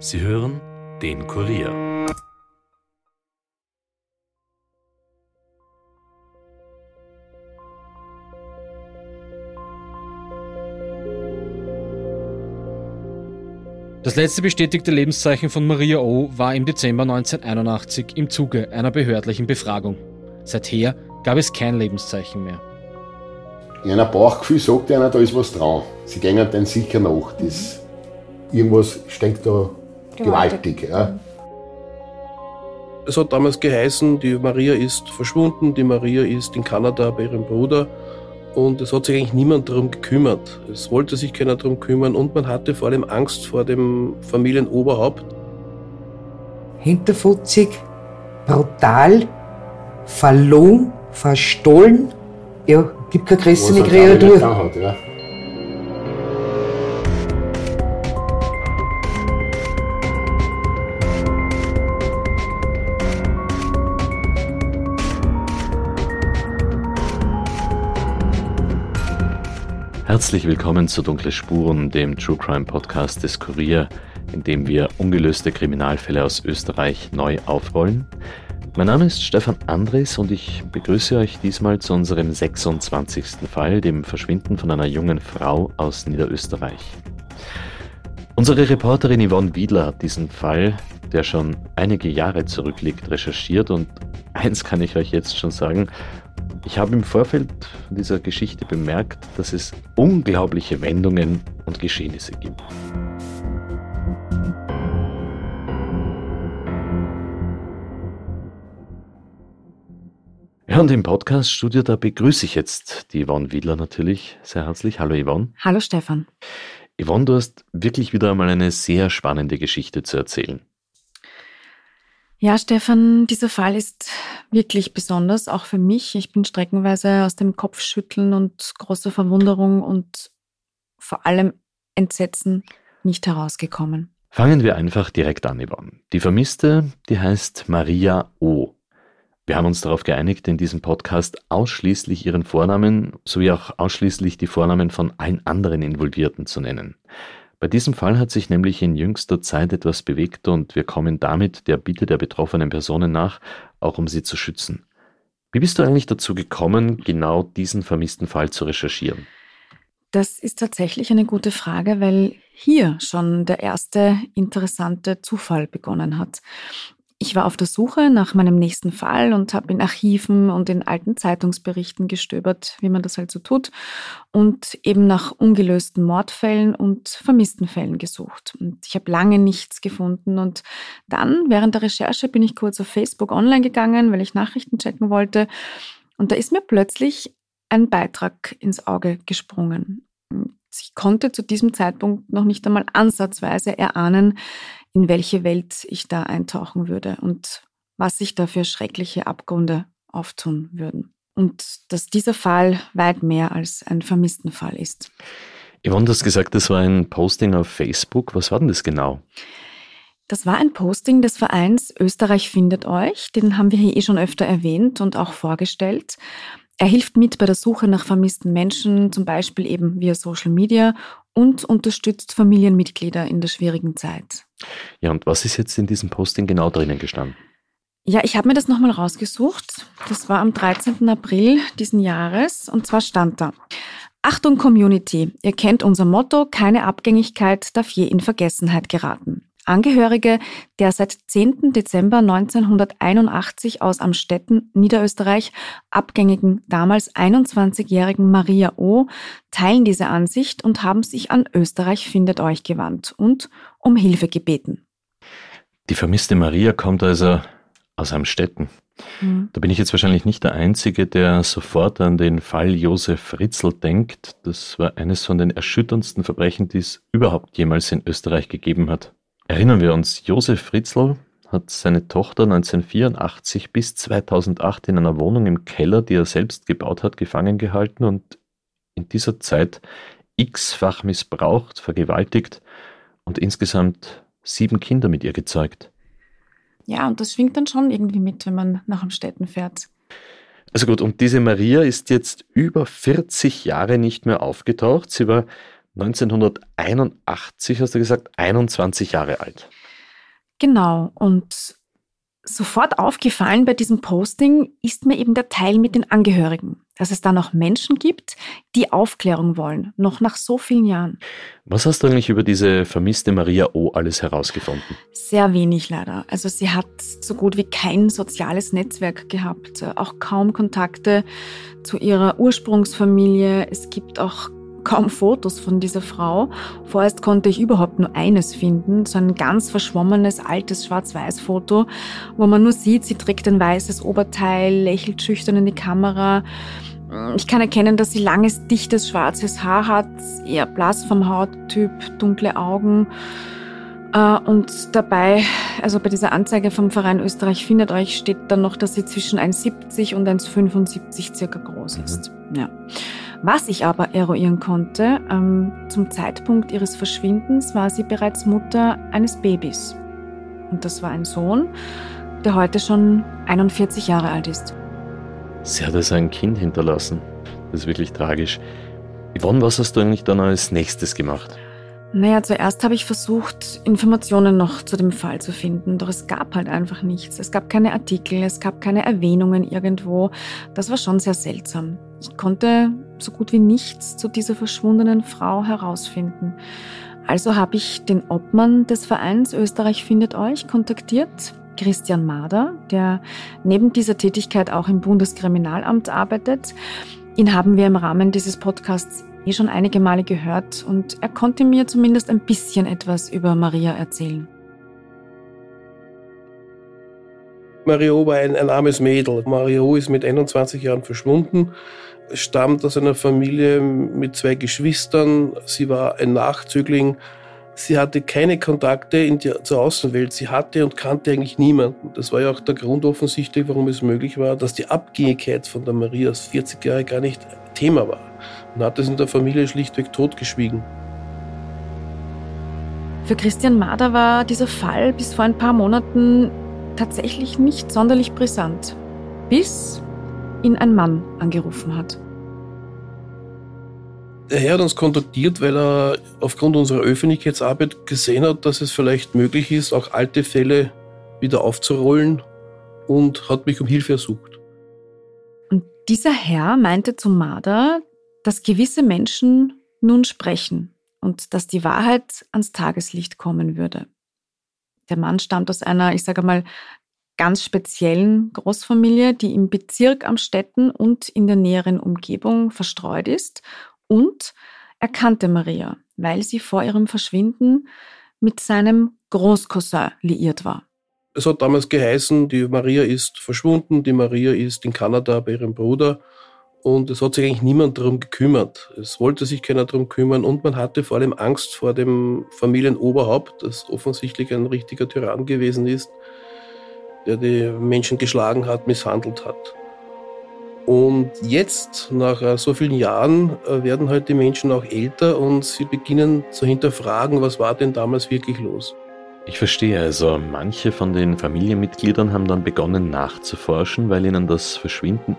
Sie hören den Kurier. Das letzte bestätigte Lebenszeichen von Maria O. war im Dezember 1981 im Zuge einer behördlichen Befragung. Seither gab es kein Lebenszeichen mehr. In einem Bauchgefühl sagt einer, da ist was dran. Sie gehen dann sicher nach. Das, irgendwas steckt da gewaltig. gewaltig ja. Es hat damals geheißen, die Maria ist verschwunden, die Maria ist in Kanada bei ihrem Bruder und es hat sich eigentlich niemand darum gekümmert. Es wollte sich keiner darum kümmern und man hatte vor allem Angst vor dem Familienoberhaupt. Hinterfutzig, brutal, verlogen, verstohlen. Ja, gibt keine größere Kreatur. Hat, ja. Herzlich willkommen zu Dunkle Spuren, dem True Crime Podcast des Kurier, in dem wir ungelöste Kriminalfälle aus Österreich neu aufrollen. Mein Name ist Stefan Andres und ich begrüße euch diesmal zu unserem 26. Fall, dem Verschwinden von einer jungen Frau aus Niederösterreich. Unsere Reporterin Yvonne Wiedler hat diesen Fall, der schon einige Jahre zurückliegt, recherchiert und eins kann ich euch jetzt schon sagen, ich habe im Vorfeld dieser Geschichte bemerkt, dass es unglaubliche Wendungen und Geschehnisse gibt. Ja, und im Podcast-Studio, da begrüße ich jetzt die Yvonne Wiedler natürlich sehr herzlich. Hallo Yvonne. Hallo Stefan. Yvonne, du hast wirklich wieder einmal eine sehr spannende Geschichte zu erzählen. Ja, Stefan, dieser Fall ist wirklich besonders, auch für mich. Ich bin streckenweise aus dem Kopfschütteln und großer Verwunderung und vor allem Entsetzen nicht herausgekommen. Fangen wir einfach direkt an, Yvonne. Die Vermisste, die heißt Maria O. Wir haben uns darauf geeinigt, in diesem Podcast ausschließlich ihren Vornamen sowie auch ausschließlich die Vornamen von allen anderen Involvierten zu nennen. Bei diesem Fall hat sich nämlich in jüngster Zeit etwas bewegt und wir kommen damit der Bitte der betroffenen Personen nach, auch um sie zu schützen. Wie bist du eigentlich dazu gekommen, genau diesen vermissten Fall zu recherchieren? Das ist tatsächlich eine gute Frage, weil hier schon der erste interessante Zufall begonnen hat. Ich war auf der Suche nach meinem nächsten Fall und habe in Archiven und in alten Zeitungsberichten gestöbert, wie man das halt so tut, und eben nach ungelösten Mordfällen und vermissten Fällen gesucht. Und ich habe lange nichts gefunden und dann, während der Recherche, bin ich kurz auf Facebook online gegangen, weil ich Nachrichten checken wollte. Und da ist mir plötzlich ein Beitrag ins Auge gesprungen. Ich konnte zu diesem Zeitpunkt noch nicht einmal ansatzweise erahnen, in welche Welt ich da eintauchen würde und was sich da für schreckliche Abgründe auftun würden. Und dass dieser Fall weit mehr als ein Vermisstenfall ist. Yvonne, du hast gesagt, das war ein Posting auf Facebook. Was war denn das genau? Das war ein Posting des Vereins Österreich findet euch. Den haben wir hier eh schon öfter erwähnt und auch vorgestellt. Er hilft mit bei der Suche nach vermissten Menschen, zum Beispiel eben via Social Media und unterstützt Familienmitglieder in der schwierigen Zeit. Ja, und was ist jetzt in diesem Posting genau drinnen gestanden? Ja, ich habe mir das nochmal rausgesucht. Das war am 13. April diesen Jahres und zwar stand da. Achtung Community, ihr kennt unser Motto, keine Abgängigkeit darf je in Vergessenheit geraten. Angehörige der seit 10. Dezember 1981 aus Amstetten, Niederösterreich, abgängigen damals 21-jährigen Maria O. teilen diese Ansicht und haben sich an Österreich findet euch gewandt und um Hilfe gebeten. Die vermisste Maria kommt also aus Amstetten. Mhm. Da bin ich jetzt wahrscheinlich nicht der Einzige, der sofort an den Fall Josef Fritzl denkt. Das war eines von den erschütterndsten Verbrechen, die es überhaupt jemals in Österreich gegeben hat. Erinnern wir uns, Josef Fritzl hat seine Tochter 1984 bis 2008 in einer Wohnung im Keller, die er selbst gebaut hat, gefangen gehalten und in dieser Zeit x-fach missbraucht, vergewaltigt und insgesamt sieben Kinder mit ihr gezeugt. Ja, und das schwingt dann schon irgendwie mit, wenn man nach Amstetten fährt. Also gut, und diese Maria ist jetzt über 40 Jahre nicht mehr aufgetaucht. Sie war 1981, hast du gesagt, 21 Jahre alt. Genau. Und sofort aufgefallen bei diesem Posting ist mir eben der Teil mit den Angehörigen, dass es da noch Menschen gibt, die Aufklärung wollen, noch nach so vielen Jahren. Was hast du eigentlich über diese vermisste Maria O alles herausgefunden? Sehr wenig leider. Also sie hat so gut wie kein soziales Netzwerk gehabt, auch kaum Kontakte zu ihrer Ursprungsfamilie. Es gibt auch kaum Fotos von dieser Frau. Vorerst konnte ich überhaupt nur eines finden, so ein ganz verschwommenes altes Schwarz-Weiß-Foto, wo man nur sieht, sie trägt ein weißes Oberteil, lächelt schüchtern in die Kamera. Ich kann erkennen, dass sie langes, dichtes, schwarzes Haar hat, eher blass vom Hauttyp, dunkle Augen. Äh, und dabei, also bei dieser Anzeige vom Verein Österreich findet euch, steht dann noch, dass sie zwischen 1,70 und 1,75 circa groß ist. Mhm. Ja. Was ich aber eruieren konnte, ähm, zum Zeitpunkt ihres Verschwindens war sie bereits Mutter eines Babys. Und das war ein Sohn, der heute schon 41 Jahre alt ist. Sie hat also ein Kind hinterlassen. Das ist wirklich tragisch. Yvonne, was hast du eigentlich dann als nächstes gemacht? Naja, zuerst habe ich versucht, Informationen noch zu dem Fall zu finden, doch es gab halt einfach nichts. Es gab keine Artikel, es gab keine Erwähnungen irgendwo. Das war schon sehr seltsam. Ich konnte so gut wie nichts zu dieser verschwundenen Frau herausfinden. Also habe ich den Obmann des Vereins Österreich findet euch kontaktiert, Christian Mader, der neben dieser Tätigkeit auch im Bundeskriminalamt arbeitet. Ihn haben wir im Rahmen dieses Podcasts eh schon einige Male gehört und er konnte mir zumindest ein bisschen etwas über Maria erzählen. Mario war ein, ein armes Mädel. Mario ist mit 21 Jahren verschwunden, stammt aus einer Familie mit zwei Geschwistern. Sie war ein Nachzügling. Sie hatte keine Kontakte in die, zur Außenwelt. Sie hatte und kannte eigentlich niemanden. Das war ja auch der Grund offensichtlich, warum es möglich war, dass die Abgängigkeit von der Maria aus 40 Jahre gar nicht Thema war. Man hat es in der Familie schlichtweg totgeschwiegen. Für Christian Mader war dieser Fall bis vor ein paar Monaten tatsächlich nicht sonderlich brisant, bis ihn ein Mann angerufen hat. Der Herr hat uns kontaktiert, weil er aufgrund unserer Öffentlichkeitsarbeit gesehen hat, dass es vielleicht möglich ist, auch alte Fälle wieder aufzurollen und hat mich um Hilfe ersucht. Und dieser Herr meinte zu Marder, dass gewisse Menschen nun sprechen und dass die Wahrheit ans Tageslicht kommen würde. Der Mann stammt aus einer, ich sage mal, ganz speziellen Großfamilie, die im Bezirk am Städten und in der näheren Umgebung verstreut ist. Und er kannte Maria, weil sie vor ihrem Verschwinden mit seinem Großcousin liiert war. Es hat damals geheißen, die Maria ist verschwunden, die Maria ist in Kanada bei ihrem Bruder und es hat sich eigentlich niemand darum gekümmert. Es wollte sich keiner darum kümmern und man hatte vor allem Angst vor dem Familienoberhaupt, das offensichtlich ein richtiger Tyrann gewesen ist, der die Menschen geschlagen hat, misshandelt hat. Und jetzt, nach äh, so vielen Jahren, äh, werden halt die Menschen auch älter und sie beginnen zu hinterfragen, was war denn damals wirklich los. Ich verstehe also, manche von den Familienmitgliedern haben dann begonnen nachzuforschen, weil ihnen das Verschwinden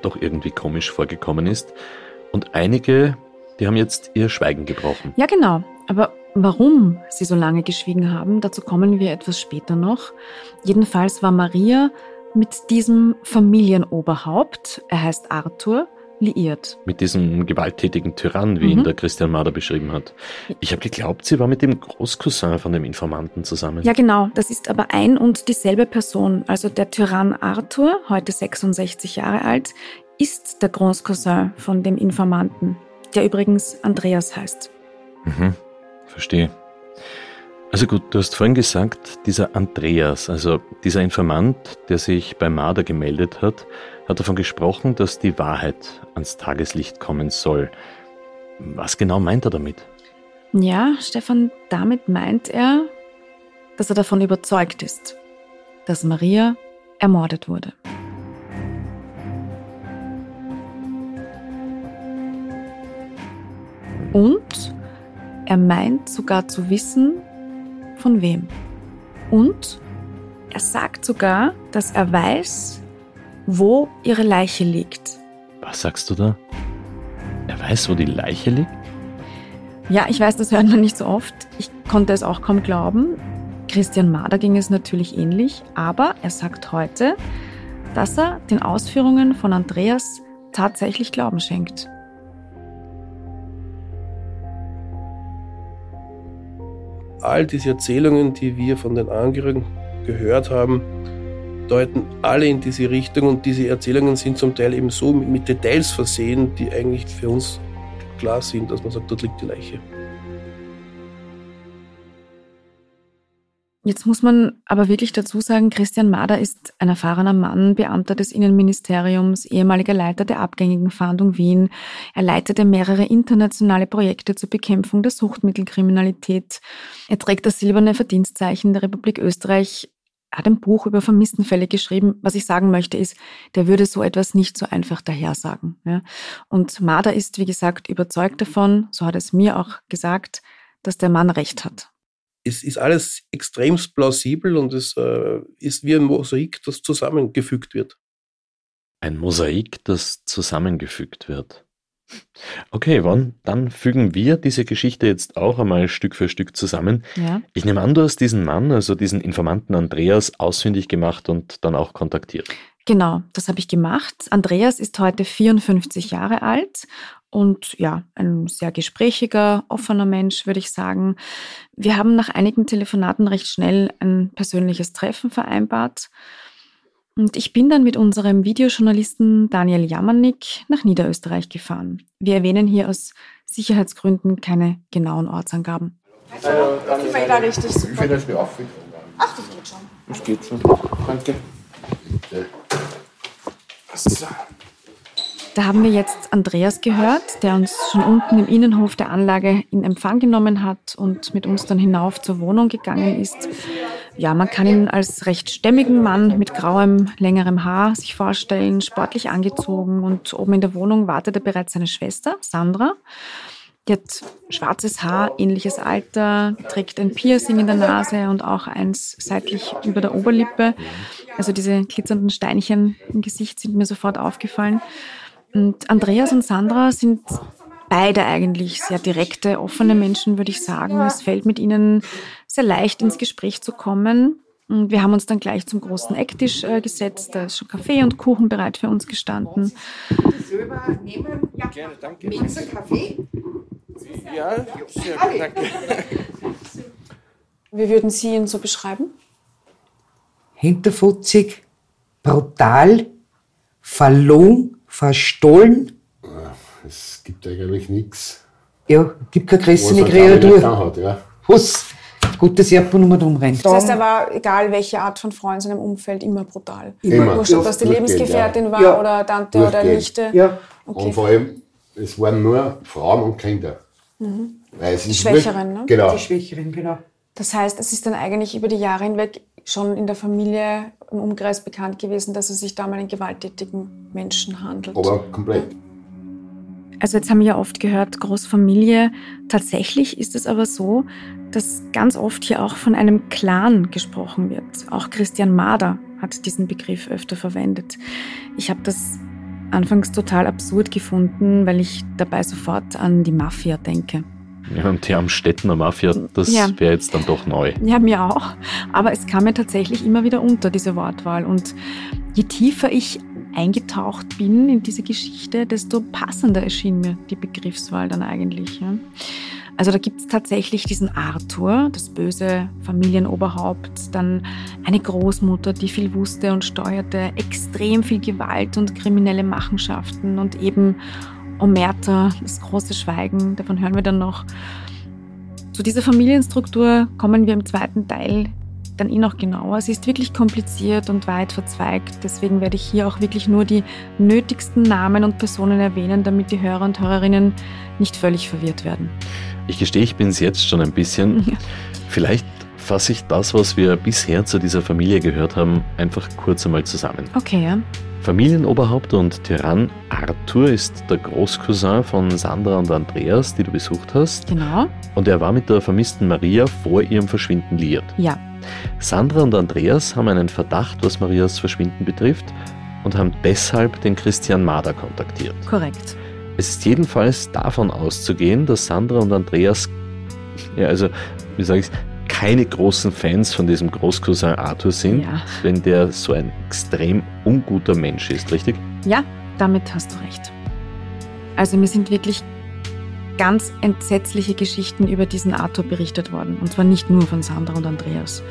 doch irgendwie komisch vorgekommen ist. Und einige, die haben jetzt ihr Schweigen gebrochen. Ja, genau. Aber warum sie so lange geschwiegen haben, dazu kommen wir etwas später noch. Jedenfalls war Maria mit diesem Familienoberhaupt, er heißt Arthur, liiert. Mit diesem gewalttätigen Tyrann, wie mhm. ihn der Christian Mader beschrieben hat. Ich habe geglaubt, sie war mit dem Großcousin von dem Informanten zusammen. Ja, genau. Das ist aber ein und dieselbe Person. Also der Tyrann Arthur, heute 66 Jahre alt, ist der Großcousin von dem Informanten, der übrigens Andreas heißt. Mhm, verstehe. Also gut, du hast vorhin gesagt, dieser Andreas, also dieser Informant, der sich bei Marder gemeldet hat, hat davon gesprochen, dass die Wahrheit ans Tageslicht kommen soll. Was genau meint er damit? Ja, Stefan, damit meint er, dass er davon überzeugt ist, dass Maria ermordet wurde. Und er meint sogar zu wissen, von wem. Und er sagt sogar, dass er weiß, wo ihre Leiche liegt. Was sagst du da? Er weiß, wo die Leiche liegt? Ja, ich weiß, das hört man nicht so oft. Ich konnte es auch kaum glauben. Christian Mader ging es natürlich ähnlich, aber er sagt heute, dass er den Ausführungen von Andreas tatsächlich Glauben schenkt. All diese Erzählungen, die wir von den Angehörigen gehört haben, deuten alle in diese Richtung und diese Erzählungen sind zum Teil eben so mit Details versehen, die eigentlich für uns klar sind, dass man sagt, dort liegt die Leiche. Jetzt muss man aber wirklich dazu sagen, Christian Mader ist ein erfahrener Mann, Beamter des Innenministeriums, ehemaliger Leiter der abgängigen Fahndung Wien. Er leitete mehrere internationale Projekte zur Bekämpfung der Suchtmittelkriminalität. Er trägt das silberne Verdienstzeichen der Republik Österreich, hat ein Buch über Vermisstenfälle geschrieben. Was ich sagen möchte ist, der würde so etwas nicht so einfach dahersagen. Und Mader ist, wie gesagt, überzeugt davon, so hat es mir auch gesagt, dass der Mann recht hat es ist alles extremst plausibel und es äh, ist wie ein Mosaik, das zusammengefügt wird. Ein Mosaik, das zusammengefügt wird. Okay, Yvonne, dann fügen wir diese Geschichte jetzt auch einmal Stück für Stück zusammen. Ja. Ich nehme an, du hast diesen Mann, also diesen Informanten Andreas, ausfindig gemacht und dann auch kontaktiert. Genau, das habe ich gemacht. Andreas ist heute 54 Jahre alt und ja, ein sehr gesprächiger, offener Mensch, würde ich sagen. Wir haben nach einigen Telefonaten recht schnell ein persönliches Treffen vereinbart. Und ich bin dann mit unserem Videojournalisten Daniel Jamannik nach Niederösterreich gefahren. Wir erwähnen hier aus Sicherheitsgründen keine genauen Ortsangaben. Also, das ist da richtig super. Wie viel das mir Ach, das geht schon. Das geht so. Danke. Bitte. So. Da haben wir jetzt Andreas gehört, der uns schon unten im Innenhof der Anlage in Empfang genommen hat und mit uns dann hinauf zur Wohnung gegangen ist. Ja, man kann ihn als recht stämmigen Mann mit grauem, längerem Haar sich vorstellen, sportlich angezogen und oben in der Wohnung wartete bereits seine Schwester, Sandra. Die hat schwarzes Haar, ähnliches Alter, trägt ein Piercing in der Nase und auch eins seitlich über der Oberlippe. Also diese glitzernden Steinchen im Gesicht sind mir sofort aufgefallen. Und Andreas und Sandra sind beide eigentlich sehr direkte, offene Menschen, würde ich sagen. Es fällt mit ihnen sehr leicht ins Gespräch zu kommen. Und wir haben uns dann gleich zum großen Ecktisch äh, gesetzt. Da ist schon Kaffee und Kuchen bereit für uns gestanden. Gerne, danke. Kaffee? Ja, sehr gut, danke. Wie würden Sie ihn so beschreiben? Hinterfutzig, brutal, verlogen, verstohlen. Es gibt eigentlich nichts. Ja, gibt keine größere Kreatur. Ja. Was? Gutes Japan um rumrennt. Das heißt, er war, egal welche Art von Frau in seinem Umfeld, immer brutal. Immer. Wurscht, ob das die Lebensgefährtin ja. war ja. oder Tante oder Nichte. Ja. Okay. Und vor allem, es waren nur Frauen und Kinder. Mhm. Weil es die Schwächeren, ne? Genau. Die Schwächeren, genau. Das heißt, es ist dann eigentlich über die Jahre hinweg schon in der Familie im Umkreis bekannt gewesen, dass es sich da um einen gewalttätigen Menschen handelt. Aber komplett. Also jetzt haben wir ja oft gehört, Großfamilie. Tatsächlich ist es aber so, dass ganz oft hier auch von einem Clan gesprochen wird. Auch Christian Mader hat diesen Begriff öfter verwendet. Ich habe das anfangs total absurd gefunden, weil ich dabei sofort an die Mafia denke. Ja, und die Amstettener Mafia, das ja. wäre jetzt dann doch neu. Ja, mir auch. Aber es kam mir tatsächlich immer wieder unter, diese Wortwahl. Und je tiefer ich eingetaucht bin in diese Geschichte, desto passender erschien mir die Begriffswahl dann eigentlich. Ja. Also da gibt es tatsächlich diesen Arthur, das böse Familienoberhaupt, dann eine Großmutter, die viel wusste und steuerte, extrem viel Gewalt und kriminelle Machenschaften und eben Omerta, das große Schweigen, davon hören wir dann noch. Zu dieser Familienstruktur kommen wir im zweiten Teil dann eh noch genauer. Sie ist wirklich kompliziert und weit verzweigt. Deswegen werde ich hier auch wirklich nur die nötigsten Namen und Personen erwähnen, damit die Hörer und Hörerinnen nicht völlig verwirrt werden. Ich gestehe, ich bin es jetzt schon ein bisschen. Ja. Vielleicht fasse ich das, was wir bisher zu dieser Familie gehört haben, einfach kurz einmal zusammen. Okay, ja. Familienoberhaupt und Tyrann Arthur ist der Großcousin von Sandra und Andreas, die du besucht hast. Genau. Und er war mit der vermissten Maria vor ihrem Verschwinden liiert. Ja. Sandra und Andreas haben einen Verdacht, was Marias Verschwinden betrifft und haben deshalb den Christian Mader kontaktiert. Korrekt. Es ist jedenfalls davon auszugehen, dass Sandra und Andreas, ja, also, wie sage ich keine großen Fans von diesem Großcousin Arthur sind, ja. wenn der so ein extrem unguter Mensch ist, richtig? Ja, damit hast du recht. Also mir sind wirklich ganz entsetzliche Geschichten über diesen Arthur berichtet worden. Und zwar nicht nur von Sandra und Andreas.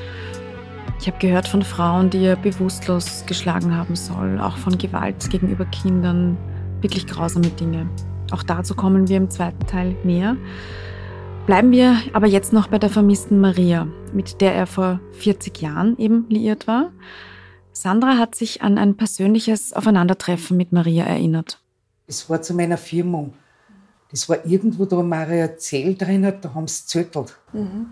Ich habe gehört von Frauen, die er bewusstlos geschlagen haben soll, auch von Gewalt gegenüber Kindern. Wirklich grausame Dinge. Auch dazu kommen wir im zweiten Teil näher. Bleiben wir aber jetzt noch bei der vermissten Maria, mit der er vor 40 Jahren eben liiert war. Sandra hat sich an ein persönliches Aufeinandertreffen mit Maria erinnert. Es war zu meiner Firmung. Das war irgendwo da Maria Zell drin, da haben sie zöttelt. Mhm.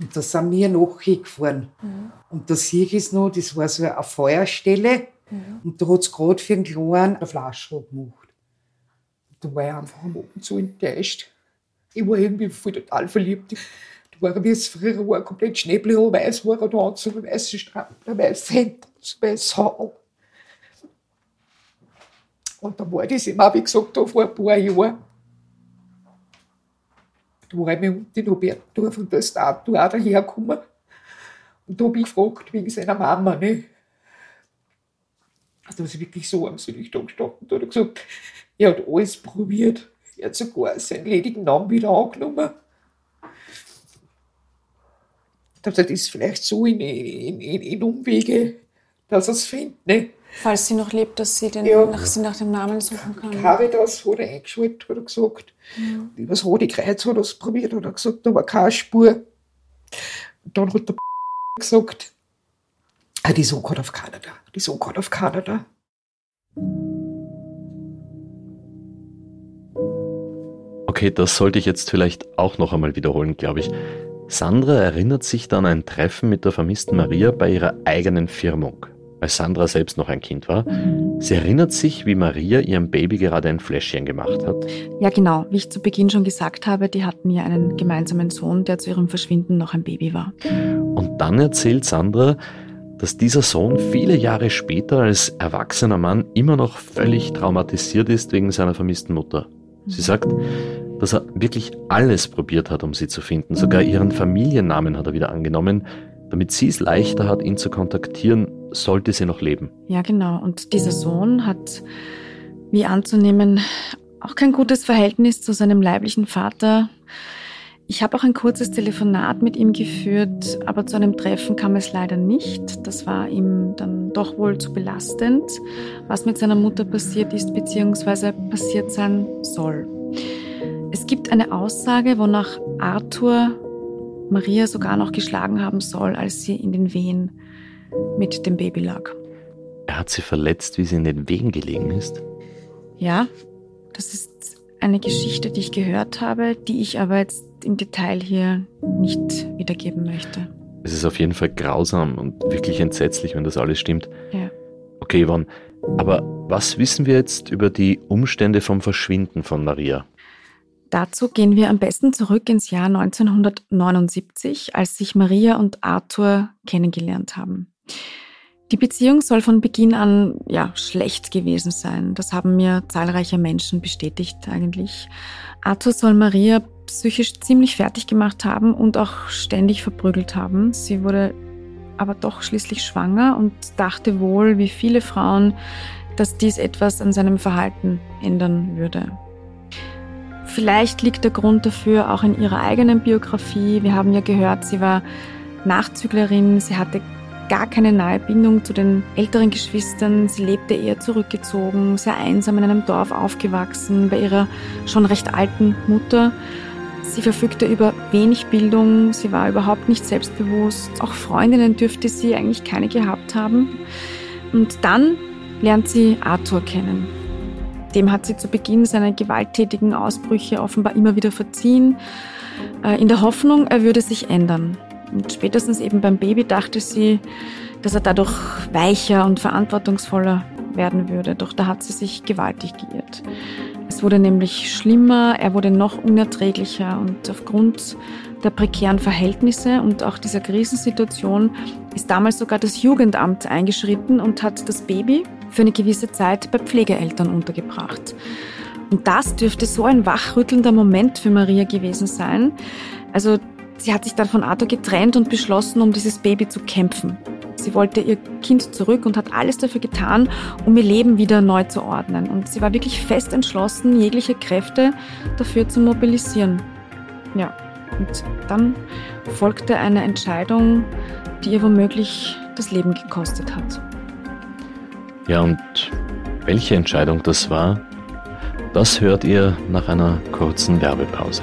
Und da sind wir nachgefahren. Mhm. Und da sehe ich es noch, das war so eine Feuerstelle. Mhm. Und da hat es gerade für einen Kleinen eine Flasche gemacht. Und da war ich einfach am Abend so enttäuscht. Ich war irgendwie voll total verliebt. Da war wie es früher war, komplett schneeblau, weiß war er da, so weißes Hemd, so ein weißes Haar. Und da war das immer, wie gesagt, da vor ein paar Jahren. Da war ich mit dem Robertdorf und da ist der Arthur auch dahergekommen. Und da habe ich gefragt, wegen seiner Mama. Ne? Also, da ist wirklich so am Südlich da gestanden. Da hat er gesagt, er hat alles probiert. Er hat sogar seinen ledigen Namen wieder angenommen. Das ist vielleicht so in, in, in, in Umwege, dass er es findet. Ne? Falls sie noch lebt, dass sie, den, ja. nach, sie nach dem Namen suchen kann. Caritas hat er eingeschaltet, hat er gesagt. Ja. Über das Rote Kreuz hat er es probiert, hat er gesagt, da war keine Spur. Und dann hat der gesagt, ah, die Sog hat auf Kanada, die Sog hat auf Kanada. Okay, das sollte ich jetzt vielleicht auch noch einmal wiederholen, glaube ich. Sandra erinnert sich dann an ein Treffen mit der vermissten Maria bei ihrer eigenen Firmung als Sandra selbst noch ein Kind war. Sie erinnert sich, wie Maria ihrem Baby gerade ein Fläschchen gemacht hat. Ja, genau. Wie ich zu Beginn schon gesagt habe, die hatten ja einen gemeinsamen Sohn, der zu ihrem Verschwinden noch ein Baby war. Und dann erzählt Sandra, dass dieser Sohn viele Jahre später als erwachsener Mann immer noch völlig traumatisiert ist wegen seiner vermissten Mutter. Sie sagt, dass er wirklich alles probiert hat, um sie zu finden. Sogar ihren Familiennamen hat er wieder angenommen, damit sie es leichter hat, ihn zu kontaktieren, sollte sie noch leben. Ja, genau. Und dieser Sohn hat, wie anzunehmen, auch kein gutes Verhältnis zu seinem leiblichen Vater. Ich habe auch ein kurzes Telefonat mit ihm geführt, aber zu einem Treffen kam es leider nicht. Das war ihm dann doch wohl zu belastend, was mit seiner Mutter passiert ist bzw. passiert sein soll. Es gibt eine Aussage, wonach Arthur Maria sogar noch geschlagen haben soll, als sie in den Wehen mit dem Baby lag. Er hat sie verletzt, wie sie in den Wehen gelegen ist? Ja, das ist eine Geschichte, die ich gehört habe, die ich aber jetzt im Detail hier nicht wiedergeben möchte. Es ist auf jeden Fall grausam und wirklich entsetzlich, wenn das alles stimmt. Ja. Okay, Yvonne, aber was wissen wir jetzt über die Umstände vom Verschwinden von Maria? Dazu gehen wir am besten zurück ins Jahr 1979, als sich Maria und Arthur kennengelernt haben. Die Beziehung soll von Beginn an ja schlecht gewesen sein. Das haben mir zahlreiche Menschen bestätigt eigentlich. Arthur soll Maria psychisch ziemlich fertig gemacht haben und auch ständig verprügelt haben. Sie wurde aber doch schließlich schwanger und dachte wohl, wie viele Frauen, dass dies etwas an seinem Verhalten ändern würde. Vielleicht liegt der Grund dafür auch in ihrer eigenen Biografie. Wir haben ja gehört, sie war Nachzüglerin, sie hatte gar keine nahe Bindung zu den älteren Geschwistern. Sie lebte eher zurückgezogen, sehr einsam in einem Dorf aufgewachsen, bei ihrer schon recht alten Mutter. Sie verfügte über wenig Bildung, sie war überhaupt nicht selbstbewusst. Auch Freundinnen dürfte sie eigentlich keine gehabt haben. Und dann lernt sie Arthur kennen. Dem hat sie zu Beginn seine gewalttätigen Ausbrüche offenbar immer wieder verziehen, äh, in der Hoffnung, er würde sich ändern. Und spätestens eben beim Baby dachte sie, dass er dadurch weicher und verantwortungsvoller werden würde. Doch da hat sie sich gewaltig geirrt. Es wurde nämlich schlimmer, er wurde noch unerträglicher und aufgrund der prekären Verhältnisse und auch dieser Krisensituation ist damals sogar das Jugendamt eingeschritten und hat das Baby für eine gewisse Zeit bei Pflegeeltern untergebracht. Und das dürfte so ein wachrüttelnder Moment für Maria gewesen sein. Also sie hat sich dann von Arthur getrennt und beschlossen, um dieses Baby zu kämpfen. Sie wollte ihr Kind zurück und hat alles dafür getan, um ihr Leben wieder neu zu ordnen. Und sie war wirklich fest entschlossen, jegliche Kräfte dafür zu mobilisieren. Ja, und dann folgte eine Entscheidung, die ihr womöglich das Leben gekostet hat. Ja, und welche Entscheidung das war, das hört ihr nach einer kurzen Werbepause.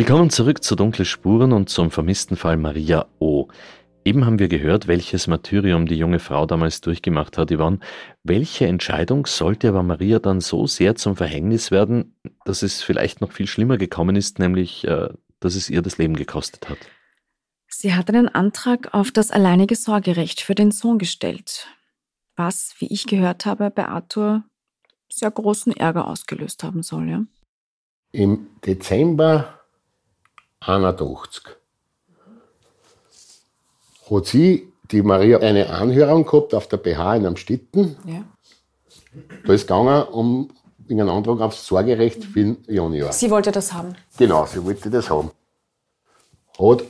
Willkommen zurück zu Dunkle Spuren und zum vermissten Fall Maria O. Eben haben wir gehört, welches Martyrium die junge Frau damals durchgemacht hat, Yvonne. Welche Entscheidung sollte aber Maria dann so sehr zum Verhängnis werden, dass es vielleicht noch viel schlimmer gekommen ist, nämlich äh, dass es ihr das Leben gekostet hat? Sie hat einen Antrag auf das alleinige Sorgerecht für den Sohn gestellt, was, wie ich gehört habe, bei Arthur sehr großen Ärger ausgelöst haben soll. Ja? Im Dezember 81 hat sie, die Maria, eine Anhörung gehabt auf der BH in Amstetten. Ja. Da ist gegangen um einen Antrag aufs Sorgerecht für den Junior. Sie wollte das haben. Genau, sie wollte das haben. Hat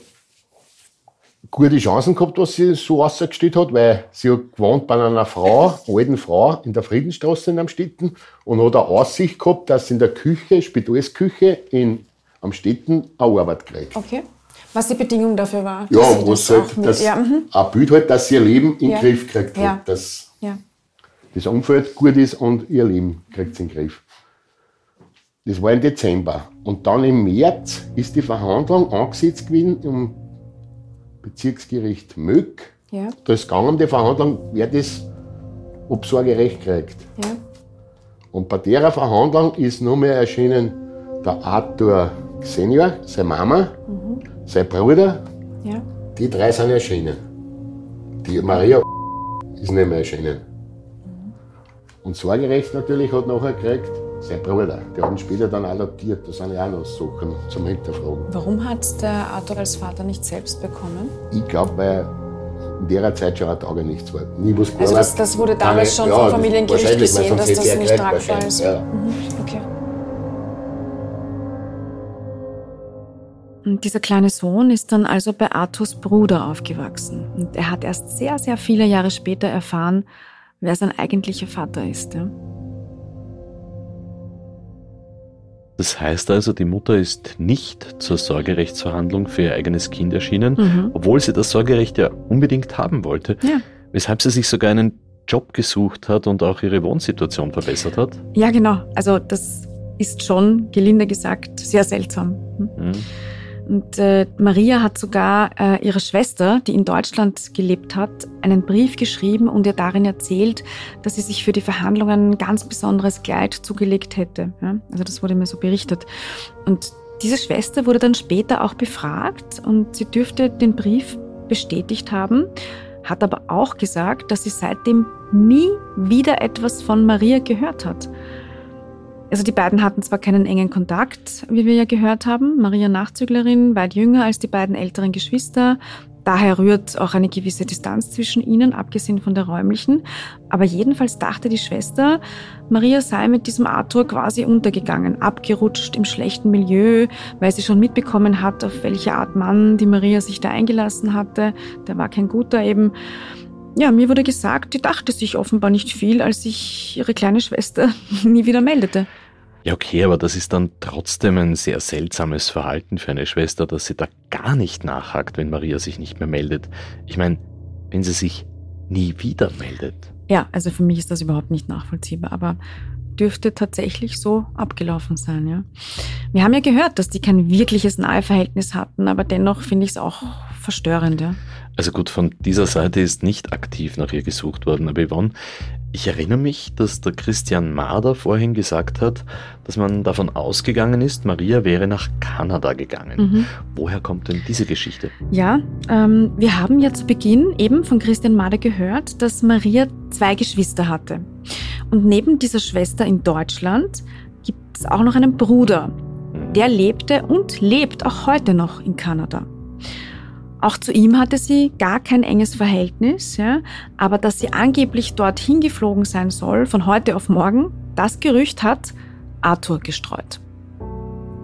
gute Chancen gehabt, was sie so ausgestellt hat, weil sie hat gewohnt bei einer Frau, alten Frau, in der Friedenstraße in Amstetten und hat eine Aussicht gehabt, dass sie in der Küche, Spitalsküche in Amstetten eine Arbeit kriegt. Okay. Was die Bedingung dafür war. Ja, was das halt, das, ja, mhm. ein Bild halt, dass sie ihr Leben in den Ja. Griff kriegt Ja. hat, dass ja. das Umfeld gut ist und ihr Leben kriegt sie in den Griff. Das war im Dezember. Und dann im März ist die Verhandlung angesetzt gewesen im Bezirksgericht Möck. Ja. Da ist gegangen um die Verhandlung, wer das Obsorgerecht kriegt. Ja. Und bei der Verhandlung ist nur mehr erschienen der Arthur Senior, seine Mama, sein Bruder, Ja. die drei sind erschienen. Die Maria ist nicht mehr erschienen. Und Sorgerecht natürlich hat nachher gekriegt sein Bruder. Der hat ihn später dann adoptiert. Da sind ja auch noch Sachen zum Hinterfragen. Warum hat der Arthur als Vater nicht selbst bekommen? Ich glaube, weil in der Zeit schon ein Tage nichts war. Nie was Also das, das wurde damals schon Ja, vom das- Familiengericht gesehen, dass das nicht tragbar ist. Ja. Mhm. Okay. Und dieser kleine Sohn ist dann also bei Arthurs Bruder aufgewachsen. Und er hat erst sehr, sehr viele Jahre später erfahren, wer sein eigentlicher Vater ist. Ja? Das heißt also, die Mutter ist nicht zur Sorgerechtsverhandlung für ihr eigenes Kind erschienen, Mhm. obwohl sie das Sorgerecht ja unbedingt haben wollte, Ja. weshalb sie sich sogar einen Job gesucht hat und auch ihre Wohnsituation verbessert hat. ja, genau. Also das ist schon, gelinde gesagt, sehr seltsam. Hm? Mhm. Und äh, Maria hat sogar äh, ihrer Schwester, die in Deutschland gelebt hat, einen Brief geschrieben und ihr darin erzählt, dass sie sich für die Verhandlungen ein ganz besonderes Kleid zugelegt hätte. Ja? Also das wurde mir so berichtet. Und diese Schwester wurde dann später auch befragt und sie dürfte den Brief bestätigt haben, hat aber auch gesagt, dass sie seitdem nie wieder etwas von Maria gehört hat. Also die beiden hatten zwar keinen engen Kontakt, wie wir ja gehört haben. Maria Nachzüglerin, weit jünger als die beiden älteren Geschwister. Daher rührt auch eine gewisse Distanz zwischen ihnen, abgesehen von der räumlichen. Aber jedenfalls dachte die Schwester, Maria sei mit diesem Arthur quasi untergegangen, abgerutscht im schlechten Milieu, weil sie schon mitbekommen hat, auf welche Art Mann die Maria sich da eingelassen hatte. Der war kein guter eben. Ja, mir wurde gesagt, die dachte sich offenbar nicht viel, als sich ihre kleine Schwester nie wieder meldete. Ja, okay, aber das ist dann trotzdem ein sehr seltsames Verhalten für eine Schwester, dass sie da gar nicht nachhakt, wenn Maria sich nicht mehr meldet. Ich meine, wenn sie sich nie wieder meldet. Ja, also für mich ist das überhaupt nicht nachvollziehbar, aber dürfte tatsächlich so abgelaufen sein, ja. Wir haben ja gehört, dass die kein wirkliches Naheverhältnis hatten, aber dennoch finde ich es auch verstörend, ja. Also gut, von dieser Seite ist nicht aktiv nach ihr gesucht worden, aber Yvonne, ich erinnere mich, dass der Christian Mader vorhin gesagt hat, dass man davon ausgegangen ist, Maria wäre nach Kanada gegangen. Mhm. Woher kommt denn diese Geschichte? Ja, ähm, wir haben ja zu Beginn eben von Christian Mader gehört, dass Maria zwei Geschwister hatte. Und neben dieser Schwester in Deutschland gibt es auch noch einen Bruder. Mhm. Der lebte und lebt auch heute noch in Kanada. Auch zu ihm hatte sie gar kein enges Verhältnis, ja, aber dass sie angeblich dorthin geflogen sein soll, von heute auf morgen, das Gerücht hat Arthur gestreut.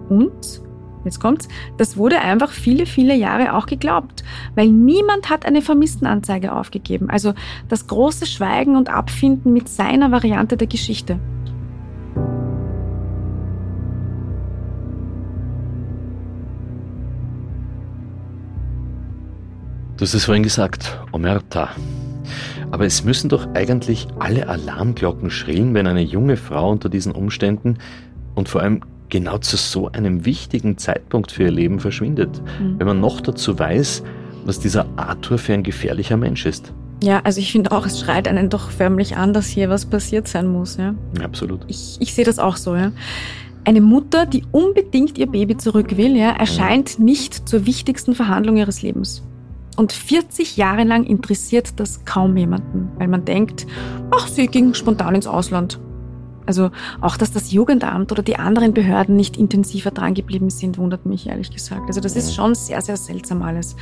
Und, jetzt kommt's, das wurde einfach viele, viele Jahre auch geglaubt, weil niemand hat eine Vermisstenanzeige aufgegeben. Also das große Schweigen und Abfinden mit seiner Variante der Geschichte. Du hast es vorhin gesagt, Omerta. Aber es müssen doch eigentlich alle Alarmglocken schrillen, wenn eine junge Frau unter diesen Umständen und vor allem genau zu so einem wichtigen Zeitpunkt für ihr Leben verschwindet. Mhm. Wenn man noch dazu weiß, was dieser Arthur für ein gefährlicher Mensch ist. Ja, also ich finde auch, es schreit einen doch förmlich an, dass hier was passiert sein muss. Ja? Absolut. Ich, ich sehe das auch so. Ja? Eine Mutter, die unbedingt ihr Baby zurück will, ja, erscheint nicht zur wichtigsten Verhandlung ihres Lebens. Und 40 Jahre lang interessiert das kaum jemanden, weil man denkt, ach, sie ging spontan ins Ausland. Also auch, dass das Jugendamt oder die anderen Behörden nicht intensiver dran geblieben sind, wundert mich ehrlich gesagt. Also das ist schon sehr, sehr seltsam alles.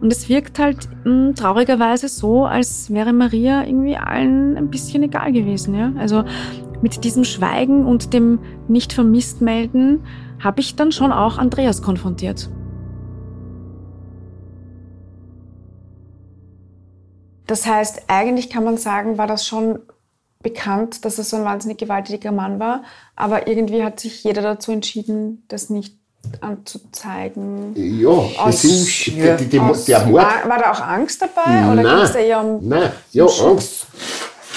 Und es wirkt halt mh, hm, traurigerweise so, als wäre Maria irgendwie allen ein bisschen egal gewesen. Ja? Also mit diesem Schweigen und dem nicht vermisst melden habe ich dann schon auch Andreas konfrontiert. Das heißt, eigentlich kann man sagen, war das schon bekannt, dass er so ein wahnsinnig gewalttätiger Mann war, aber irgendwie hat sich jeder dazu entschieden, das nicht anzuzeigen. Ja, das ist ja, die, die, der Mord. War da auch Angst dabei oder ging es eher um Nein, ja, Angst.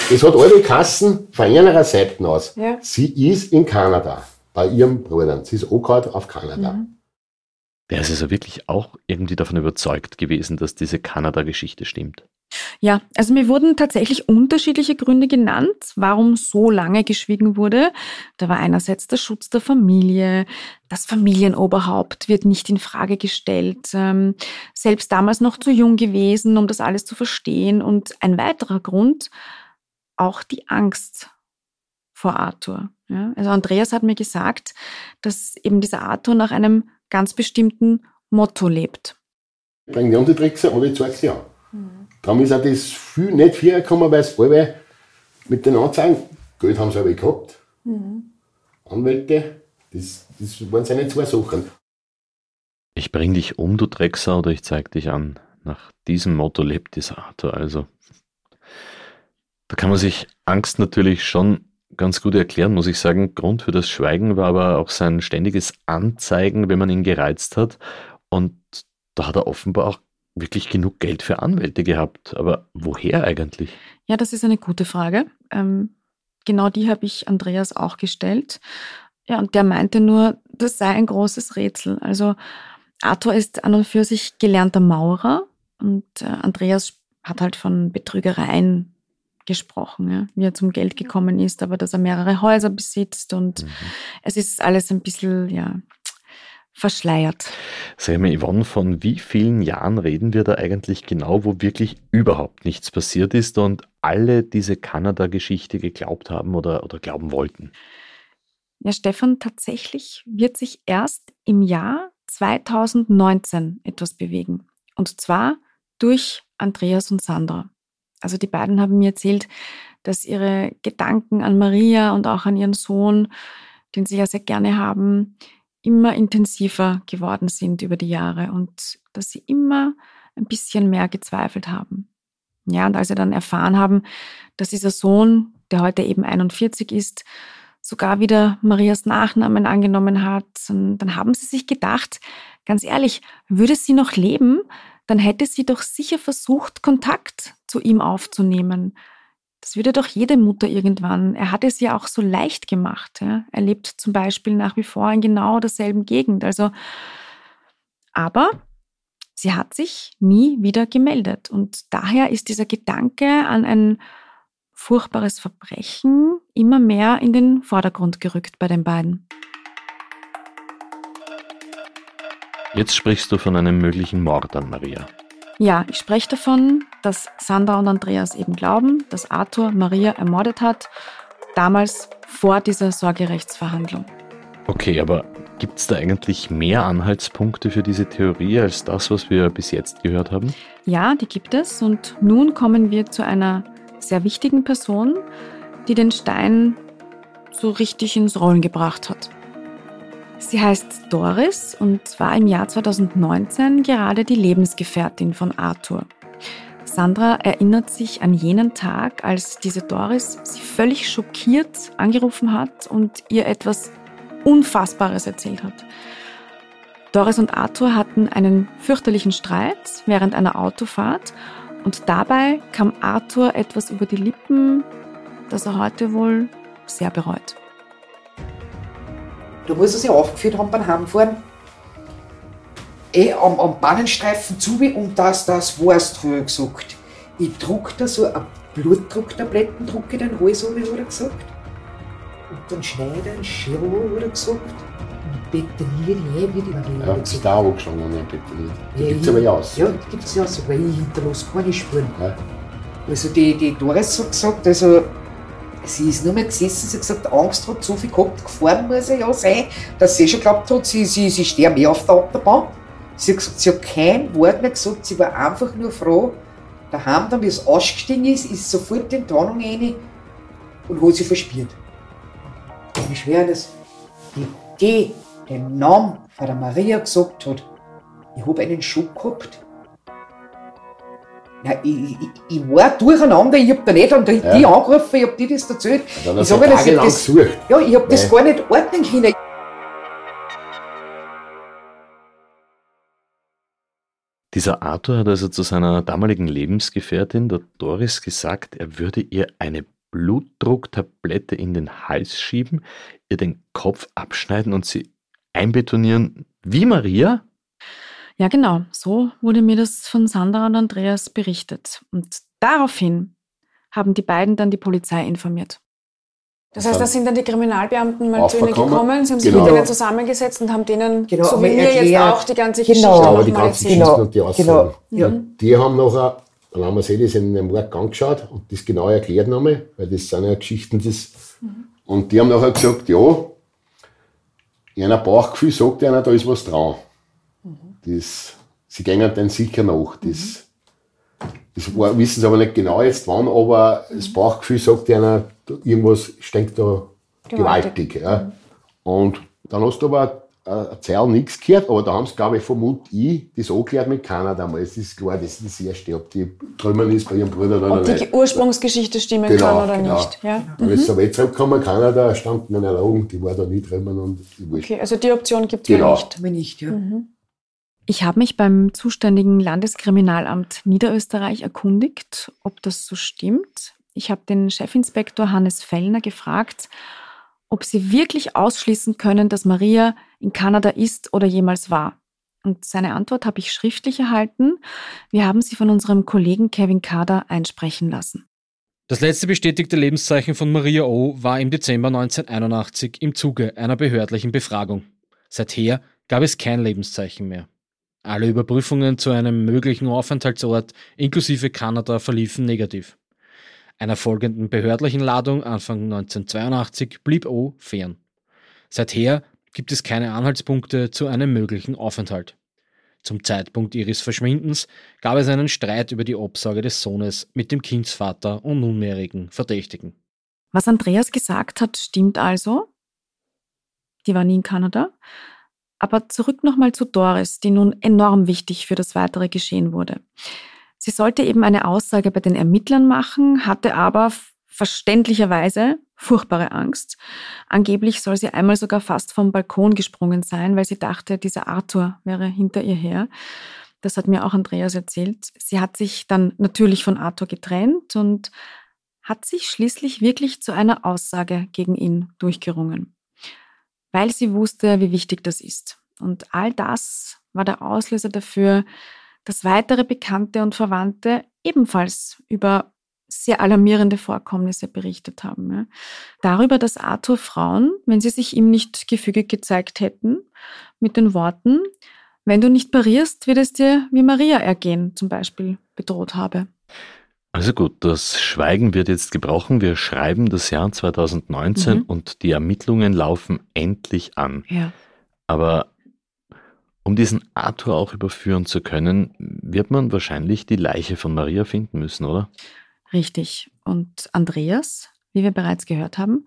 Es hat alle Kassen von einer Seite aus. Ja. Sie ist in Kanada bei ihrem Bruder. Sie ist auch auf Kanada. Mhm. Der ist also wirklich auch irgendwie davon überzeugt gewesen, dass diese Kanada-Geschichte stimmt. Ja, also mir wurden tatsächlich unterschiedliche Gründe genannt, warum so lange geschwiegen wurde. Da war einerseits der Schutz der Familie, das Familienoberhaupt wird nicht in Frage gestellt, ähm, selbst damals noch zu jung gewesen, um das alles zu verstehen. Und ein weiterer Grund, auch die Angst vor Arthur. Ja, also Andreas hat mir gesagt, dass eben dieser Arthur nach einem ganz bestimmten Motto lebt. Bring die Antitrickser und ich zeige sie an. Darum ist auch das viel nicht vorgekommen, weil es alle mit den Anzeigen, Geld haben sie aber gehabt. Mhm. Anwälte, das, das waren seine zwei Sachen. Ich bring dich um, du Drecksau, oder ich zeig dich an. Nach diesem Motto lebt dieser Arthur also. Da kann man sich Angst natürlich schon ganz gut erklären, muss ich sagen. Grund für das Schweigen war aber auch sein ständiges Anzeigen, wenn man ihn gereizt hat. Und da hat er offenbar auch wirklich genug Geld für Anwälte gehabt. Aber woher eigentlich? Ja, das ist eine gute Frage. Ähm, genau die habe ich Andreas auch gestellt. Ja, und der meinte nur, das sei ein großes Rätsel. Also Arthur ist an und für sich gelernter Maurer und äh, Andreas hat halt von Betrügereien gesprochen, ja, wie er zum Geld gekommen ist, aber dass er mehrere Häuser besitzt und mhm. es ist alles ein bisschen, ja, verschleiert. Sag mal, Yvonne, von wie vielen Jahren reden wir da eigentlich genau, wo wirklich überhaupt nichts passiert ist und alle diese Kanada-Geschichte geglaubt haben oder, oder glauben wollten? Ja, Stefan, tatsächlich wird sich erst im Jahr 2019 etwas bewegen. Und zwar durch Andreas und Sandra. Also die beiden haben mir erzählt, dass ihre Gedanken an Maria und auch an ihren Sohn, den sie ja sehr gerne haben, immer intensiver geworden sind über die Jahre und dass sie immer ein bisschen mehr gezweifelt haben. Ja, und als sie dann erfahren haben, dass dieser Sohn, der heute eben 41 ist, sogar wieder Marias Nachnamen angenommen hat, dann haben sie sich gedacht, ganz ehrlich, würde sie noch leben, dann hätte sie doch sicher versucht, Kontakt zu ihm aufzunehmen. Das würde doch jede Mutter irgendwann. Er hat es ja auch so leicht gemacht. Ja. Er lebt zum Beispiel nach wie vor in genau derselben Gegend. Also, aber sie hat sich nie wieder gemeldet. Und daher ist dieser Gedanke an ein furchtbares Verbrechen immer mehr in den Vordergrund gerückt bei den beiden. Jetzt sprichst du von einem möglichen Mord an Maria. Ja, ich spreche davon, dass Sandra und Andreas eben glauben, dass Arthur Maria ermordet hat, damals vor dieser Sorgerechtsverhandlung. Okay, aber gibt es da eigentlich mehr Anhaltspunkte für diese Theorie als das, was wir bis jetzt gehört haben? Ja, die gibt es. Und nun kommen wir zu einer sehr wichtigen Person, die den Stein so richtig ins Rollen gebracht hat. Sie heißt Doris und war im Jahr 2019 gerade die Lebensgefährtin von Arthur. Sandra erinnert sich an jenen Tag, als diese Doris sie völlig schockiert angerufen hat und ihr etwas Unfassbares erzählt hat. Doris und Arthur hatten einen fürchterlichen Streit während einer Autofahrt und dabei kam Arthur etwas über die Lippen, das er heute wohl sehr bereut. Da muss er sich aufgeführt haben beim Heimfahren. Eh am, am Bahnenstreifen zu und das, das war's früher gesagt. Ich druck da so ein Blutdrucktabletten, drucke den Hals habe hat er gesagt. Und dann schneide ich einen Schirr, hat er gesagt betoniert her, wie die Maria. Ja, das ist da angeschlagen und nicht betoniert. Die ja, gibt es aber ja aus. Ja, die gibt es ja aus, weil ich hinterlasse keine Spuren. Ja. Also die, die Doris hat gesagt, also sie ist nur mehr gesessen, sie hat gesagt, Angst hat so viel gehabt, gefahren muss er ja sein, dass sie schon glaubt hat, sie, sie, sie sterben eh auf der Autobahn. Sie hat gesagt, sie hat kein Wort mehr gesagt, sie war einfach nur froh. Daheim dann, wie es ausgestiegen ist, ist sofort in die Wohnung rein und hat sie verspielt. Ich schwöre das, die, die den Namen von der Maria gesagt hat, ich habe einen Schock gehabt. Ja, ich, ich, ich, war durcheinander, ich habe da nicht an die, ja. die angerufen, ich habe die das erzählt. Ja, ich sage, dass ich das, ja, ich habe das gar nicht ordnen können. Dieser Arthur hat also zu seiner damaligen Lebensgefährtin, der Doris, gesagt, er würde ihr eine Blutdrucktablette in den Hals schieben, ihr den Kopf abschneiden und sie einbetonieren wie Maria? Ja, genau. So wurde mir das von Sandra und Andreas berichtet. Und daraufhin haben die beiden dann die Polizei informiert. Das heißt, da sind dann die Kriminalbeamten mal zu ihnen gekommen, sie haben sich genau. mit denen zusammengesetzt und haben denen, genau, so wie mir jetzt auch, die ganze genau. Geschichte aber die ganze Geschichte genau. und die Aussagen. Genau. Ja, die haben nachher, dann haben wir sich das in einem Mord angeschaut und das genau erklärt nochmal, weil das sind ja Geschichten, das, mhm. und die haben nachher gesagt, ja, in einem Bauchgefühl sagt einer, da ist was dran. Das, sie gehen dann sicher nach. Das, das war, wissen sie aber nicht genau jetzt wann, aber das Bauchgefühl sagt einer, irgendwas stinkt da gewaltig. gewaltig ja. Und dann hast du aber eine Zeit nichts gehört, aber da haben sie, glaube ich, vermute ich, das angeklärt mit damals. Das ist klar, dass das erste, ob die drüben ist bei ihrem Bruder oder Ob die nicht. Ursprungsgeschichte stimmen genau, kann oder genau. nicht. Ja? Mhm. Wenn so weit zurückkommen, Kanada stand mir erlogen, die war da nie drüben und Okay, also die Option gibt es genau. nicht. Mir nicht, ja. Mhm. Ich habe mich beim zuständigen Landeskriminalamt Niederösterreich erkundigt, ob das so stimmt. Ich habe den Chefinspektor Hannes Fellner gefragt, ob sie wirklich ausschließen können, dass Maria in Kanada ist oder jemals war. Und seine Antwort habe ich schriftlich erhalten. Wir haben sie von unserem Kollegen Kevin Kader einsprechen lassen. Das letzte bestätigte Lebenszeichen von Maria O. war im Dezember 1981 im Zuge einer behördlichen Befragung. Seither gab es kein Lebenszeichen mehr. Alle Überprüfungen zu einem möglichen Aufenthaltsort inklusive Kanada verliefen negativ. Einer folgenden behördlichen Ladung Anfang 1982 blieb O fern. Seither gibt es keine Anhaltspunkte zu einem möglichen Aufenthalt. Zum Zeitpunkt ihres Verschwindens gab es einen Streit über die Obsorge des Sohnes mit dem Kindsvater und nunmehrigen Verdächtigen. Was Andreas gesagt hat, stimmt also. Die war nie in Kanada. Aber zurück nochmal zu Doris, die nun enorm wichtig für das weitere Geschehen wurde. Sie sollte eben eine Aussage bei den Ermittlern machen, hatte aber verständlicherweise furchtbare Angst. Angeblich soll sie einmal sogar fast vom Balkon gesprungen sein, weil sie dachte, dieser Arthur wäre hinter ihr her. das hat mir auch Andreas erzählt, sie hat sich dann natürlich von Arthur getrennt und hat sich schließlich wirklich zu einer Aussage gegen ihn durchgerungen, weil sie wusste, wie wichtig das ist. Und all das war der Auslöser dafür, dass weitere Bekannte und Verwandte ebenfalls über sehr alarmierende Vorkommnisse berichtet haben. Ja. Darüber, dass Arthur Frauen, wenn sie sich ihm nicht gefügig gezeigt hätten, mit den Worten, wenn du nicht parierst, wird es dir wie Maria ergehen, zum Beispiel bedroht habe. Also gut, das Schweigen wird jetzt gebrochen. Wir schreiben das Jahr 2019 mhm. und die Ermittlungen laufen endlich an. Ja. Aber um diesen Arthur auch überführen zu können, wird man wahrscheinlich die Leiche von Maria finden müssen, oder? Richtig. Und Andreas, wie wir bereits gehört haben,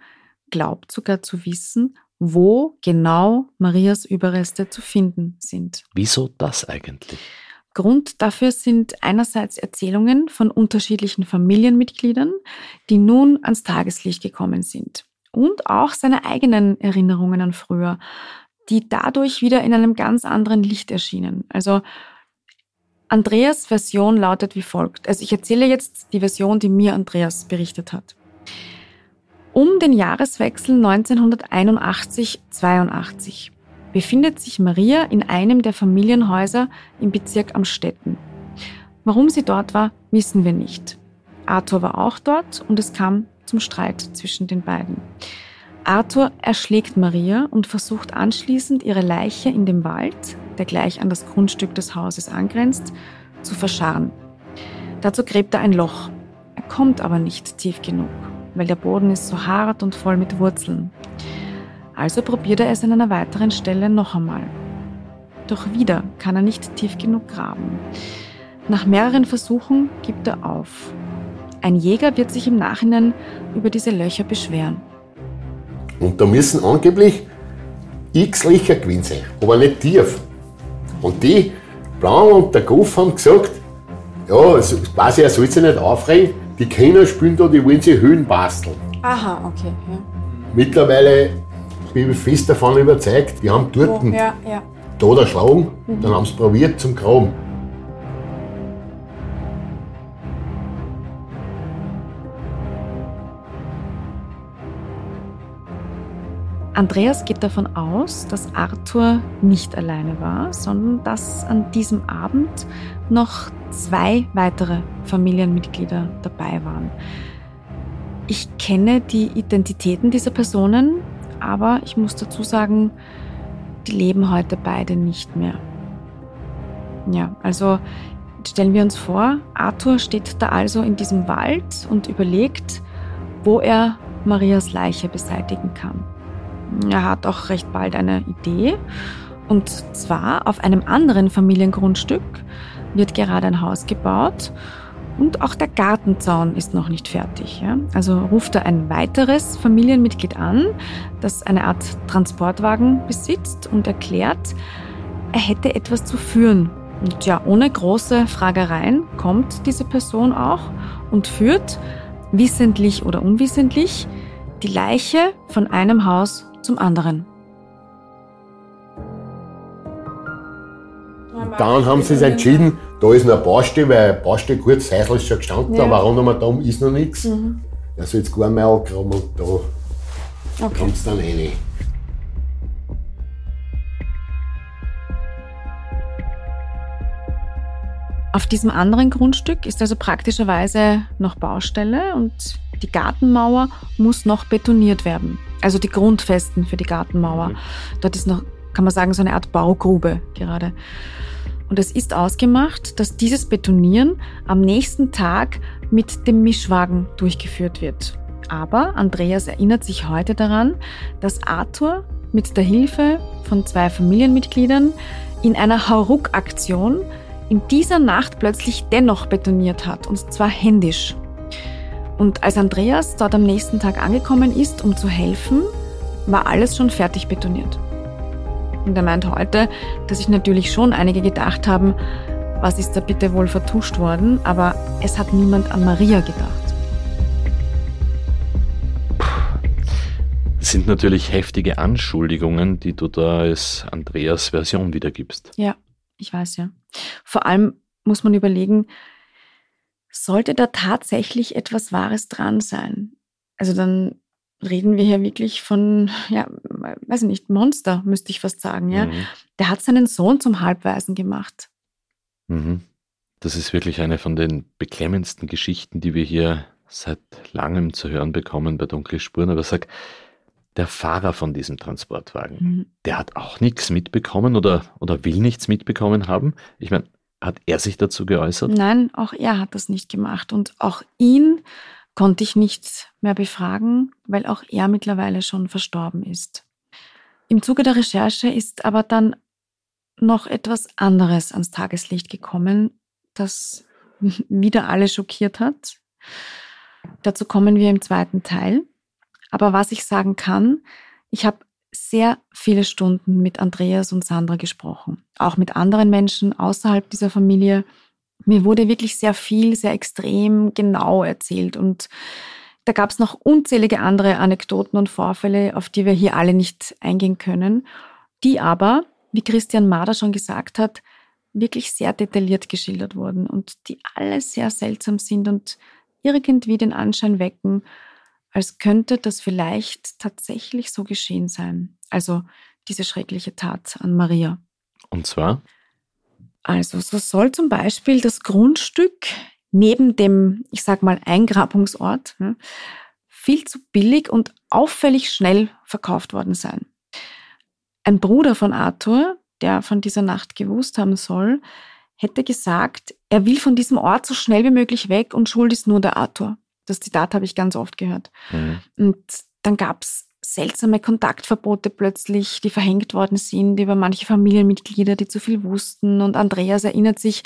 glaubt sogar zu wissen, wo genau Marias Überreste zu finden sind. Wieso das eigentlich? Grund dafür sind einerseits Erzählungen von unterschiedlichen Familienmitgliedern, die nun ans Tageslicht gekommen sind. Und auch seine eigenen Erinnerungen an früher, die dadurch wieder in einem ganz anderen Licht erschienen. Also Andreas Version lautet wie folgt. Also ich erzähle jetzt die Version, die mir Andreas berichtet hat. Um den Jahreswechsel 1981-82 befindet sich Maria in einem der Familienhäuser im Bezirk Amstetten. Warum sie dort war, wissen wir nicht. Arthur war auch dort und es kam zum Streit zwischen den beiden. Arthur erschlägt Maria und versucht anschließend ihre Leiche in dem Wald, der gleich an das Grundstück des Hauses angrenzt, zu verscharren. Dazu gräbt er ein Loch. Er kommt aber nicht tief genug, weil der Boden ist so hart und voll mit Wurzeln. Also probiert er es an einer weiteren Stelle noch einmal. Doch wieder kann er nicht tief genug graben. Nach mehreren Versuchen gibt er auf. Ein Jäger wird sich im Nachhinein über diese Löcher beschweren. Und da müssen angeblich x Löcher gewesen sein, aber nicht tief. Und die Blanc und der Goff haben gesagt, ja, also quasi er soll sich nicht aufregen, die Kinder spielen da, die wollen sich Höhen basteln. Aha, okay. Ja. Mittlerweile bin ich fest davon überzeugt, die haben dort oh, ja, ja. da erschlagen, mhm. dann haben sie probiert zum Graben. Andreas geht davon aus, dass Arthur nicht alleine war, sondern dass an diesem Abend noch zwei weitere Familienmitglieder dabei waren. Ich kenne die Identitäten dieser Personen, aber ich muss dazu sagen, die leben heute beide nicht mehr. Ja, also stellen wir uns vor, Arthur steht da also in diesem Wald und überlegt, wo er Marias Leiche beseitigen kann. Er hat auch recht bald eine Idee. Und zwar auf einem anderen Familiengrundstück wird gerade ein Haus gebaut und auch der Gartenzaun ist noch nicht fertig. Ja? Also ruft er ein weiteres Familienmitglied an, das eine Art Transportwagen besitzt und erklärt, er hätte etwas zu führen. Und ja, ohne große Fragereien kommt diese Person auch und führt, wissentlich oder unwissentlich, die Leiche von einem Haus zum anderen. Dann haben sie sich entschieden, da ist noch eine Baustelle, weil Baustelle gut, Seisel ist schon gestanden, ja. aber rundum ist noch nichts. Mhm. Er soll jetzt gar mehr angraben und da okay. kommt es dann rein. Auf diesem anderen Grundstück ist also praktischerweise noch Baustelle und die Gartenmauer muss noch betoniert werden. Also die Grundfesten für die Gartenmauer. Mhm. Dort ist noch, kann man sagen, so eine Art Baugrube gerade. Und es ist ausgemacht, dass dieses Betonieren am nächsten Tag mit dem Mischwagen durchgeführt wird. Aber Andreas erinnert sich heute daran, dass Arthur mit der Hilfe von zwei Familienmitgliedern in einer Hauruck-Aktion in dieser Nacht plötzlich dennoch betoniert hat, und zwar händisch. Und als Andreas dort am nächsten Tag angekommen ist, um zu helfen, war alles schon fertig betoniert. Und er meint heute, dass sich natürlich schon einige gedacht haben, was ist da bitte wohl vertuscht worden, aber es hat niemand an Maria gedacht. Das sind natürlich heftige Anschuldigungen, die du da als Andreas Version wiedergibst. Ja, ich weiß ja. Vor allem muss man überlegen, sollte da tatsächlich etwas Wahres dran sein? Also dann reden wir hier wirklich von, ja, weiß ich nicht, Monster, müsste ich fast sagen, ja. Mhm. Der hat seinen Sohn zum Halbweisen gemacht. Mhm. Das ist wirklich eine von den beklemmendsten Geschichten, die wir hier seit langem zu hören bekommen bei Dunkle Spuren. Aber sag, der Fahrer von diesem Transportwagen, mhm. der hat auch nichts mitbekommen oder, oder will nichts mitbekommen haben. Ich meine, hat er sich dazu geäußert? Nein, auch er hat das nicht gemacht. Und auch ihn konnte ich nicht mehr befragen, weil auch er mittlerweile schon verstorben ist. Im Zuge der Recherche ist aber dann noch etwas anderes ans Tageslicht gekommen, das wieder alle schockiert hat. Dazu kommen wir im zweiten Teil. Aber was ich sagen kann, ich habe sehr viele Stunden mit Andreas und Sandra gesprochen, auch mit anderen Menschen außerhalb dieser Familie. Mir wurde wirklich sehr viel, sehr extrem genau erzählt und da gab es noch unzählige andere Anekdoten und Vorfälle, auf die wir hier alle nicht eingehen können, die aber, wie Christian Mader schon gesagt hat, wirklich sehr detailliert geschildert wurden und die alle sehr seltsam sind und irgendwie den Anschein wecken, als könnte das vielleicht tatsächlich so geschehen sein. Also diese schreckliche Tat an Maria. Und zwar? Also so soll zum Beispiel das Grundstück neben dem, ich sag mal, Eingrabungsort viel zu billig und auffällig schnell verkauft worden sein. Ein Bruder von Arthur, der von dieser Nacht gewusst haben soll, hätte gesagt, er will von diesem Ort so schnell wie möglich weg und schuld ist nur der Arthur. Das Zitat habe ich ganz oft gehört. Mhm. Und dann gab es seltsame Kontaktverbote plötzlich, die verhängt worden sind über manche Familienmitglieder, die zu viel wussten. Und Andreas erinnert sich,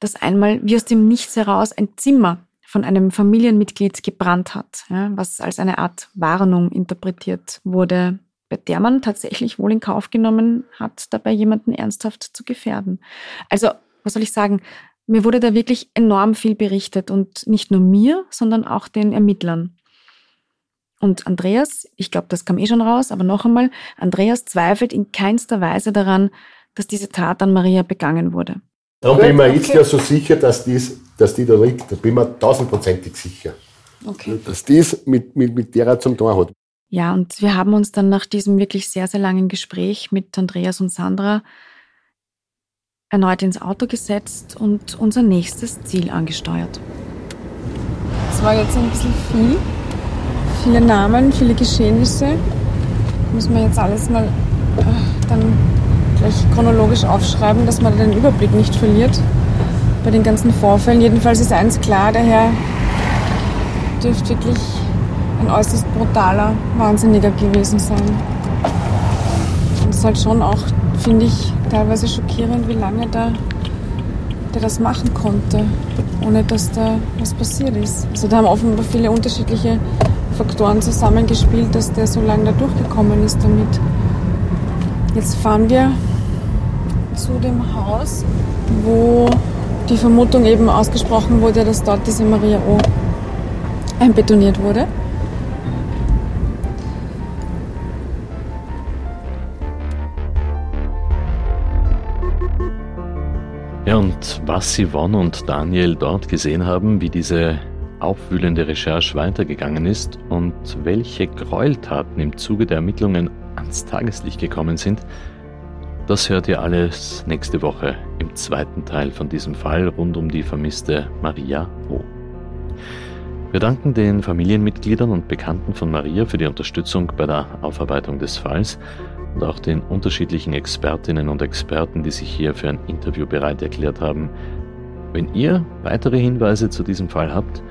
dass einmal wie aus dem Nichts heraus ein Zimmer von einem Familienmitglied gebrannt hat, ja, was als eine Art Warnung interpretiert wurde, bei der man tatsächlich wohl in Kauf genommen hat, dabei jemanden ernsthaft zu gefährden. Also, was soll ich sagen? Mir wurde da wirklich enorm viel berichtet und nicht nur mir, sondern auch den Ermittlern. Und Andreas, ich glaube, das kam eh schon raus, aber noch einmal, Andreas zweifelt in keinster Weise daran, dass diese Tat an Maria begangen wurde. Darum bin ich mir jetzt ja so sicher, dass, dies, dass die da liegt. Da bin ich mir tausendprozentig sicher. Okay. Dass dies mit, mit, mit derer zum Tor hat. Ja, und wir haben uns dann nach diesem wirklich sehr, sehr langen Gespräch mit Andreas und Sandra erneut ins Auto gesetzt und unser nächstes Ziel angesteuert. Es war jetzt ein bisschen viel. Viele Namen, viele Geschehnisse. Müssen wir jetzt alles mal äh, dann gleich chronologisch aufschreiben, dass man den Überblick nicht verliert bei den ganzen Vorfällen. Jedenfalls ist eins klar, der Herr dürfte wirklich ein äußerst brutaler Wahnsinniger gewesen sein. Und es ist halt schon auch, finde ich, teilweise schockierend, wie lange der, der das machen konnte, ohne dass da was passiert ist. Also da haben offenbar viele unterschiedliche Faktoren zusammengespielt, dass der so lange da durchgekommen ist damit. Jetzt fahren wir zu dem Haus, wo die Vermutung eben ausgesprochen wurde, dass dort diese Maria O einbetoniert wurde. Ja, und was Yvonne und Daniel dort gesehen haben, wie diese aufwühlende Recherche weitergegangen ist und welche Gräueltaten im Zuge der Ermittlungen ans Tageslicht gekommen sind, das hört ihr alles nächste Woche im zweiten Teil von diesem Fall rund um die vermisste Maria O. Wir danken den Familienmitgliedern und Bekannten von Maria für die Unterstützung bei der Aufarbeitung des Falls und auch den unterschiedlichen Expertinnen und Experten, die sich hier für ein Interview bereit erklärt haben. Wenn ihr weitere Hinweise zu diesem Fall habt,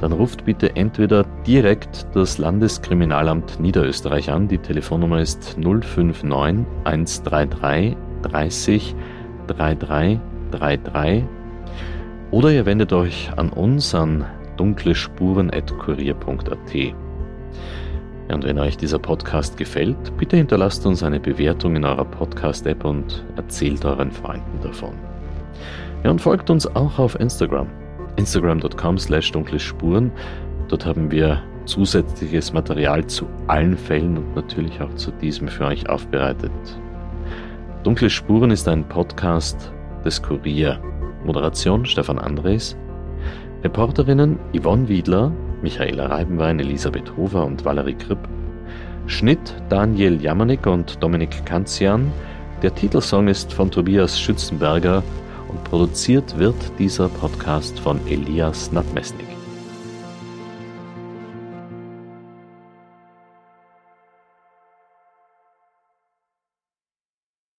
dann ruft bitte entweder direkt das Landeskriminalamt Niederösterreich an. Die Telefonnummer ist 059 133 30 3333 oder ihr wendet euch an uns an dunklespuren.kurier.at. Und wenn euch dieser Podcast gefällt, bitte hinterlasst uns eine Bewertung in eurer Podcast-App und erzählt euren Freunden davon. Ja, und folgt uns auch auf Instagram. Instagram.com slash dunkle Spuren. Dort haben wir zusätzliches Material zu allen Fällen und natürlich auch zu diesem für euch aufbereitet. Dunkle Spuren ist ein Podcast des Kurier. Moderation Stefan Andres. Reporterinnen Yvonne Wiedler, Michaela Reibenwein, Elisabeth Hofer und Valerie Kripp. Schnitt Daniel Jamanik und Dominik Kanzian. Der Titelsong ist von Tobias Schützenberger produziert wird dieser Podcast von Elias Nadmesnik.